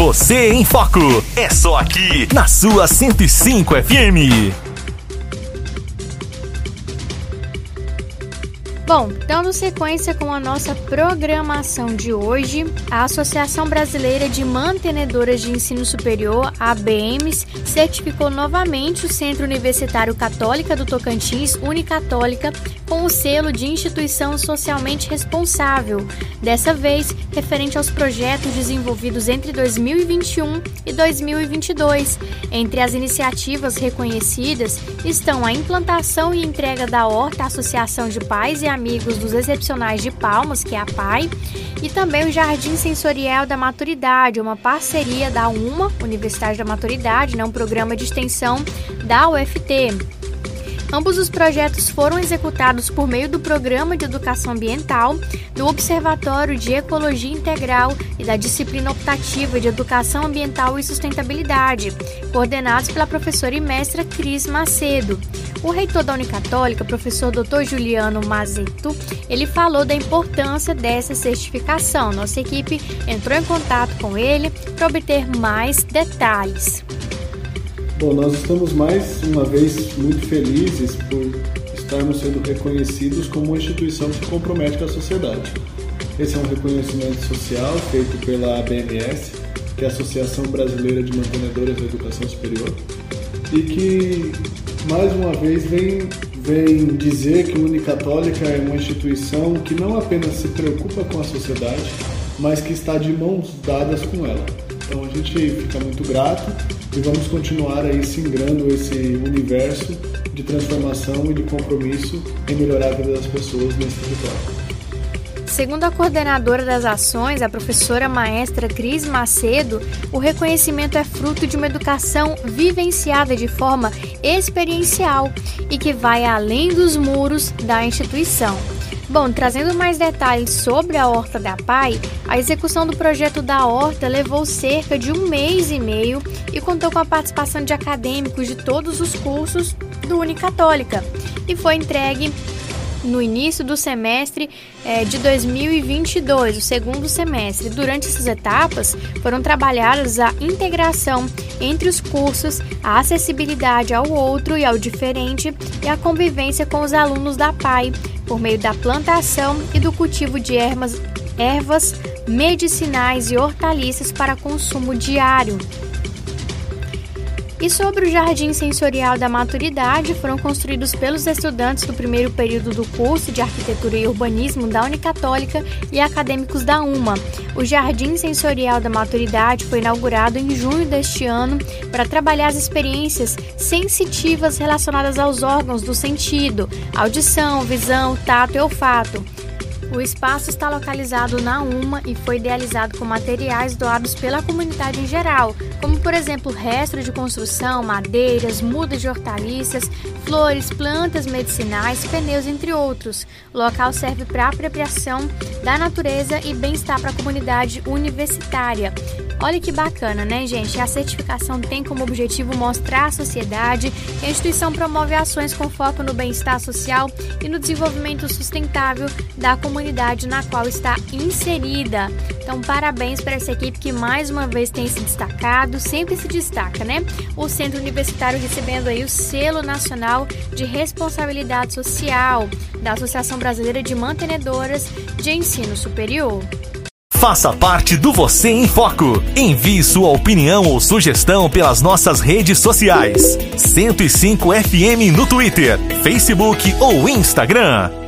Você em Foco. É só aqui, na sua 105 FM. Bom, dando sequência com a nossa programação de hoje, a Associação Brasileira de Mantenedoras de Ensino Superior, ABMs, certificou novamente o Centro Universitário Católica do Tocantins, Unicatólica, com o selo de instituição socialmente responsável, dessa vez referente aos projetos desenvolvidos entre 2021 e 2022. Entre as iniciativas reconhecidas estão a implantação e entrega da Horta Associação de Pais e Amigos dos Excepcionais de Palmas, que é a PAI, e também o Jardim Sensorial da Maturidade, uma parceria da UMA, Universidade da Maturidade, né, um programa de extensão da UFT. Ambos os projetos foram executados por meio do Programa de Educação Ambiental, do Observatório de Ecologia Integral e da disciplina optativa de Educação Ambiental e Sustentabilidade, coordenados pela professora e mestra Cris Macedo. O reitor da Unicatólica, professor Dr. Juliano Mazeto, ele falou da importância dessa certificação. Nossa equipe entrou em contato com ele para obter mais detalhes. Bom, nós estamos mais uma vez muito felizes por estarmos sendo reconhecidos como uma instituição que compromete com a sociedade. Esse é um reconhecimento social feito pela ABMS, que é a Associação Brasileira de Mantenedoras da Educação Superior, e que mais uma vez vem, vem dizer que a Unicatólica é uma instituição que não apenas se preocupa com a sociedade, mas que está de mãos dadas com ela. Então a gente fica muito grato e vamos continuar aí singrando esse universo de transformação e de compromisso em melhorar a vida das pessoas nesse território. Segundo a coordenadora das ações, a professora maestra Cris Macedo, o reconhecimento é fruto de uma educação vivenciada de forma experiencial e que vai além dos muros da instituição. Bom, trazendo mais detalhes sobre a Horta da Pai, a execução do projeto da Horta levou cerca de um mês e meio e contou com a participação de acadêmicos de todos os cursos do Unicatólica e foi entregue no início do semestre é, de 2022, o segundo semestre. Durante essas etapas, foram trabalhadas a integração entre os cursos, a acessibilidade ao outro e ao diferente e a convivência com os alunos da PAI, por meio da plantação e do cultivo de ervas, ervas medicinais e hortaliças para consumo diário. E sobre o Jardim Sensorial da Maturidade, foram construídos pelos estudantes do primeiro período do curso de Arquitetura e Urbanismo da Unicatólica e acadêmicos da UMA. O Jardim Sensorial da Maturidade foi inaugurado em junho deste ano para trabalhar as experiências sensitivas relacionadas aos órgãos do sentido, audição, visão, tato e olfato. O espaço está localizado na UMA e foi idealizado com materiais doados pela comunidade em geral, como por exemplo restos de construção, madeiras, mudas de hortaliças, flores, plantas medicinais, pneus, entre outros. O local serve para apropriação da natureza e bem-estar para a comunidade universitária. Olha que bacana, né, gente? A certificação tem como objetivo mostrar à sociedade que a instituição promove ações com foco no bem-estar social e no desenvolvimento sustentável da comunidade na qual está inserida. Então, parabéns para essa equipe que mais uma vez tem se destacado, sempre se destaca, né? O Centro Universitário recebendo aí o selo nacional de responsabilidade social da Associação Brasileira de Mantenedoras de Ensino Superior. Faça parte do Você em Foco. Envie sua opinião ou sugestão pelas nossas redes sociais. 105 FM no Twitter, Facebook ou Instagram.